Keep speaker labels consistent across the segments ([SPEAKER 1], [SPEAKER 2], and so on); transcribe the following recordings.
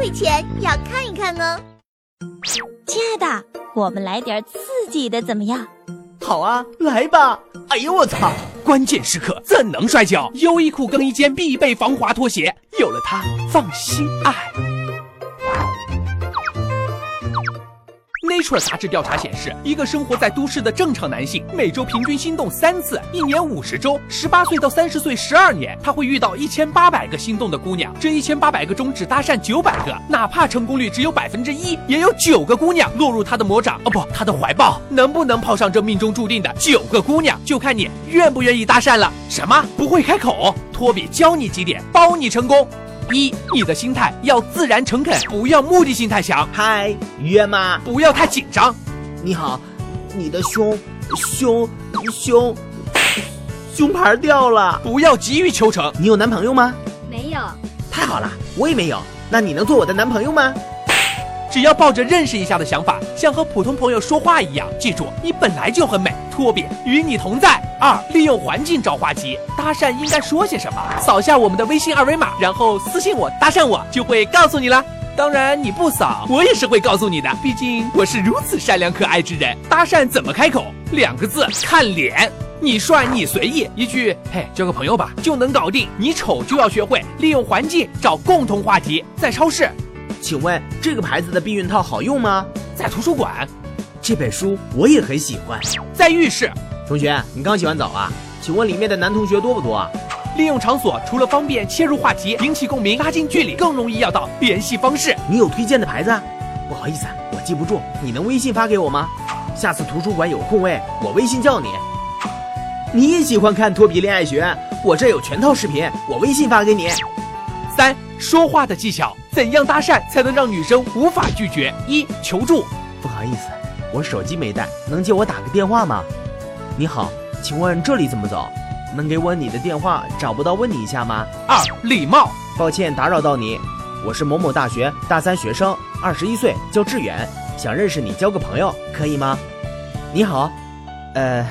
[SPEAKER 1] 会前要看一看哦。
[SPEAKER 2] 亲爱的，我们来点刺激的怎么样？
[SPEAKER 3] 好啊，来吧！哎呦我操！
[SPEAKER 4] 关键时刻怎能摔跤？优衣库更衣间必备防滑拖鞋，有了它，放心爱。Nature 杂志调查显示，一个生活在都市的正常男性，每周平均心动三次，一年五十周，十八岁到三十岁十二年，他会遇到一千八百个心动的姑娘。这一千八百个中只搭讪九百个，哪怕成功率只有百分之一，也有九个姑娘落入他的魔掌。哦不，他的怀抱。能不能泡上这命中注定的九个姑娘，就看你愿不愿意搭讪了。什么？不会开口？托比教你几点，包你成功。一，你的心态要自然诚恳，不要目的性太强。
[SPEAKER 3] 嗨，约吗？
[SPEAKER 4] 不要太紧张。
[SPEAKER 3] 你好，你的胸，胸，胸，胸牌掉了。
[SPEAKER 4] 不要急于求成。
[SPEAKER 3] 你有男朋友吗？
[SPEAKER 1] 没有。
[SPEAKER 3] 太好了，我也没有。那你能做我的男朋友吗？
[SPEAKER 4] 只要抱着认识一下的想法，像和普通朋友说话一样。记住，你本来就很美。托比与你同在。二，利用环境找话题，搭讪应该说些什么？扫下我们的微信二维码，然后私信我搭讪我，就会告诉你了。当然你不扫，我也是会告诉你的。毕竟我是如此善良可爱之人。搭讪怎么开口？两个字，看脸。你帅，你随意，一句嘿，交个朋友吧，就能搞定。你丑，就要学会利用环境找共同话题。在超市。
[SPEAKER 3] 请问这个牌子的避孕套好用吗？
[SPEAKER 4] 在图书馆，
[SPEAKER 3] 这本书我也很喜欢。
[SPEAKER 4] 在浴室，
[SPEAKER 3] 同学，你刚洗完澡啊？请问里面的男同学多不多啊？
[SPEAKER 4] 利用场所，除了方便切入话题、引起共鸣、拉近距离，更容易要到联系方式。
[SPEAKER 3] 你有推荐的牌子？不好意思，我记不住，你能微信发给我吗？下次图书馆有空位，我微信叫你。你也喜欢看脱皮恋爱学？我这有全套视频，我微信发给你。
[SPEAKER 4] 三，说话的技巧。怎样搭讪才能让女生无法拒绝？一求助，
[SPEAKER 3] 不好意思，我手机没带，能借我打个电话吗？你好，请问这里怎么走？能给我你的电话？找不到问你一下吗？
[SPEAKER 4] 二礼貌，
[SPEAKER 3] 抱歉打扰到你，我是某某大学大三学生，二十一岁，叫志远，想认识你交个朋友，可以吗？你好，呃，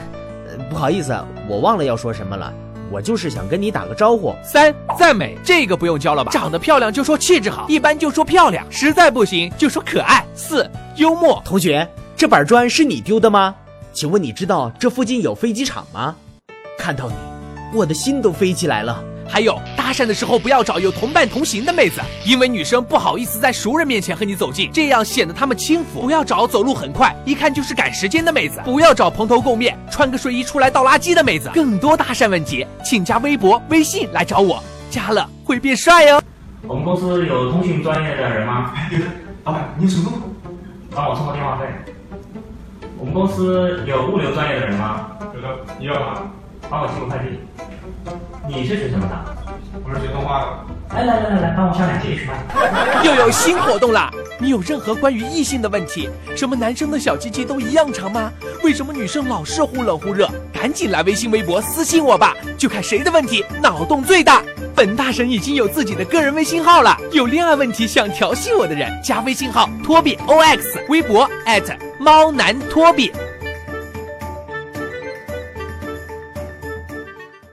[SPEAKER 3] 不好意思，我忘了要说什么了。我就是想跟你打个招呼。
[SPEAKER 4] 三赞美这个不用教了吧？长得漂亮就说气质好，一般就说漂亮，实在不行就说可爱。四幽默，
[SPEAKER 3] 同学，这板砖是你丢的吗？请问你知道这附近有飞机场吗？看到你，我的心都飞起来了。
[SPEAKER 4] 还有搭讪的时候不要找有同伴同行的妹子，因为女生不好意思在熟人面前和你走近，这样显得她们轻浮。不要找走路很快，一看就是赶时间的妹子。不要找蓬头垢面、穿个睡衣出来倒垃圾的妹子。更多搭讪问题，请加微博、微信来找我，加了会变帅哦。
[SPEAKER 5] 我们公司有通讯专业的人吗？
[SPEAKER 6] 老板，你有什么？
[SPEAKER 5] 帮我充个电话费。我们公司有物流专业的人吗？
[SPEAKER 6] 有的，你要吗？
[SPEAKER 5] 帮我寄个快递。你是学什么的？
[SPEAKER 6] 我是学动画的。
[SPEAKER 5] 来来来来来，帮我上两节去吧。
[SPEAKER 4] 又有新活动啦！你有任何关于异性的问题？什么男生的小鸡鸡都一样长吗？为什么女生老是忽冷忽热？赶紧来微信、微博私信我吧，就看谁的问题脑洞最大。本大神已经有自己的个人微信号了，有恋爱问题想调戏我的人，加微信号托比 O X，微博猫男托比。